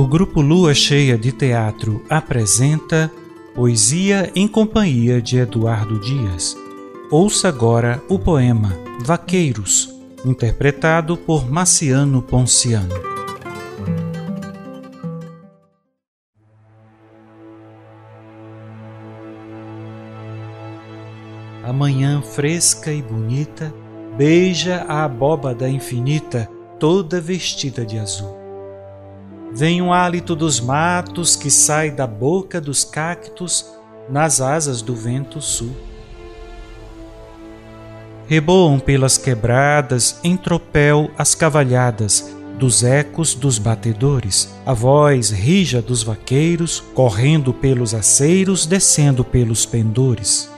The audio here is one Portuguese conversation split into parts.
O grupo Lua Cheia de Teatro apresenta Poesia em companhia de Eduardo Dias. Ouça agora o poema Vaqueiros, interpretado por Marciano Ponciano. A manhã fresca e bonita beija a abóbada infinita, toda vestida de azul. Vem um hálito dos matos que sai da boca dos cactos nas asas do vento sul. Reboam pelas quebradas em tropel as cavalhadas dos ecos dos batedores, a voz rija dos vaqueiros correndo pelos aceiros, descendo pelos pendores.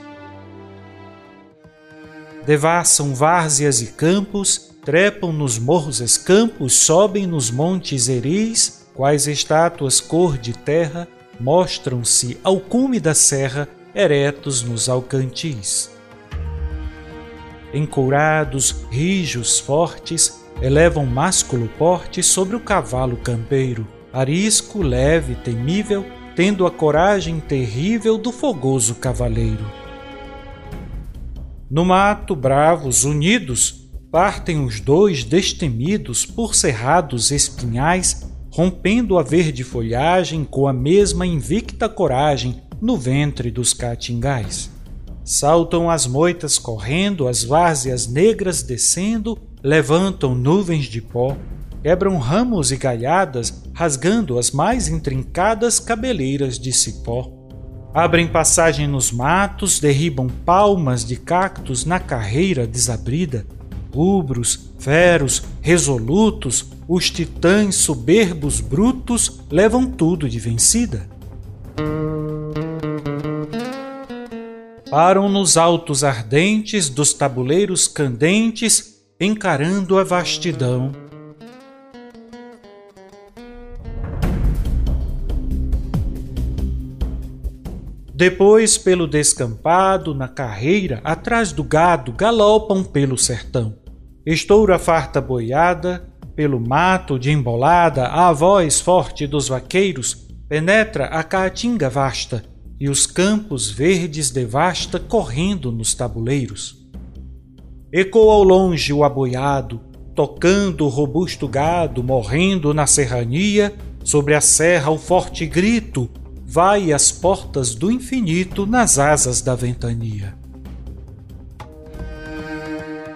Devassam várzeas e campos, trepam nos morros escampos, sobem nos montes eris quais estátuas cor de terra mostram-se ao cume da serra, eretos nos alcantis. Encourados, rijos, fortes, elevam másculo porte sobre o cavalo campeiro, arisco, leve, temível, tendo a coragem terrível do fogoso cavaleiro. No mato, bravos, unidos, partem os dois destemidos por cerrados espinhais rompendo a verde folhagem com a mesma invicta coragem no ventre dos caatingais. Saltam as moitas correndo, as várzeas negras descendo, levantam nuvens de pó, quebram ramos e galhadas, rasgando as mais intrincadas cabeleiras de cipó. Abrem passagem nos matos, derribam palmas de cactos na carreira desabrida, rubros, feros, resolutos, os titãs soberbos brutos levam tudo de vencida. Param nos altos ardentes dos tabuleiros candentes, encarando a vastidão. Depois, pelo descampado, na carreira, atrás do gado, galopam pelo sertão. Estoura farta boiada, pelo mato de embolada, a voz forte dos vaqueiros penetra a caatinga vasta e os campos verdes devasta correndo nos tabuleiros. Ecoa ao longe o aboiado, tocando o robusto gado, morrendo na serrania, sobre a serra o forte grito vai às portas do infinito nas asas da ventania.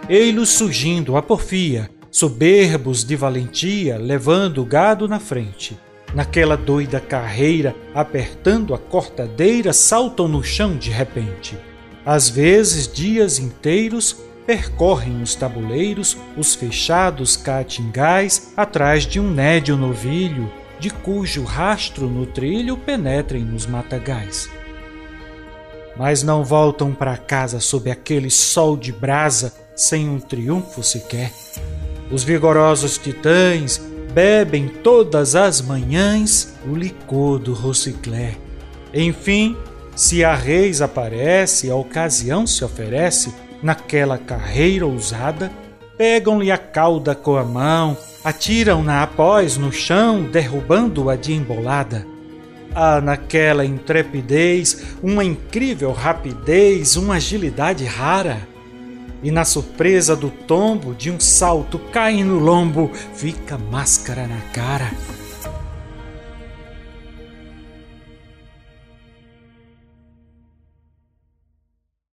Ei-los surgindo a porfia, soberbos de valentia, levando o gado na frente. Naquela doida carreira, apertando a cortadeira, saltam no chão de repente. Às vezes, dias inteiros, percorrem os tabuleiros, os fechados caatingais, atrás de um nédio novilho, de cujo rastro no trilho penetrem nos matagais. Mas não voltam para casa sob aquele sol de brasa, sem um triunfo sequer. Os vigorosos titãs bebem todas as manhãs o licor do Rociclé. Enfim, se a reis aparece, a ocasião se oferece, naquela carreira ousada, pegam-lhe a cauda com a mão, atiram-na após no chão, derrubando-a de embolada. Há naquela intrepidez uma incrível rapidez, uma agilidade rara e na surpresa do tombo de um salto cai no lombo, fica máscara na cara.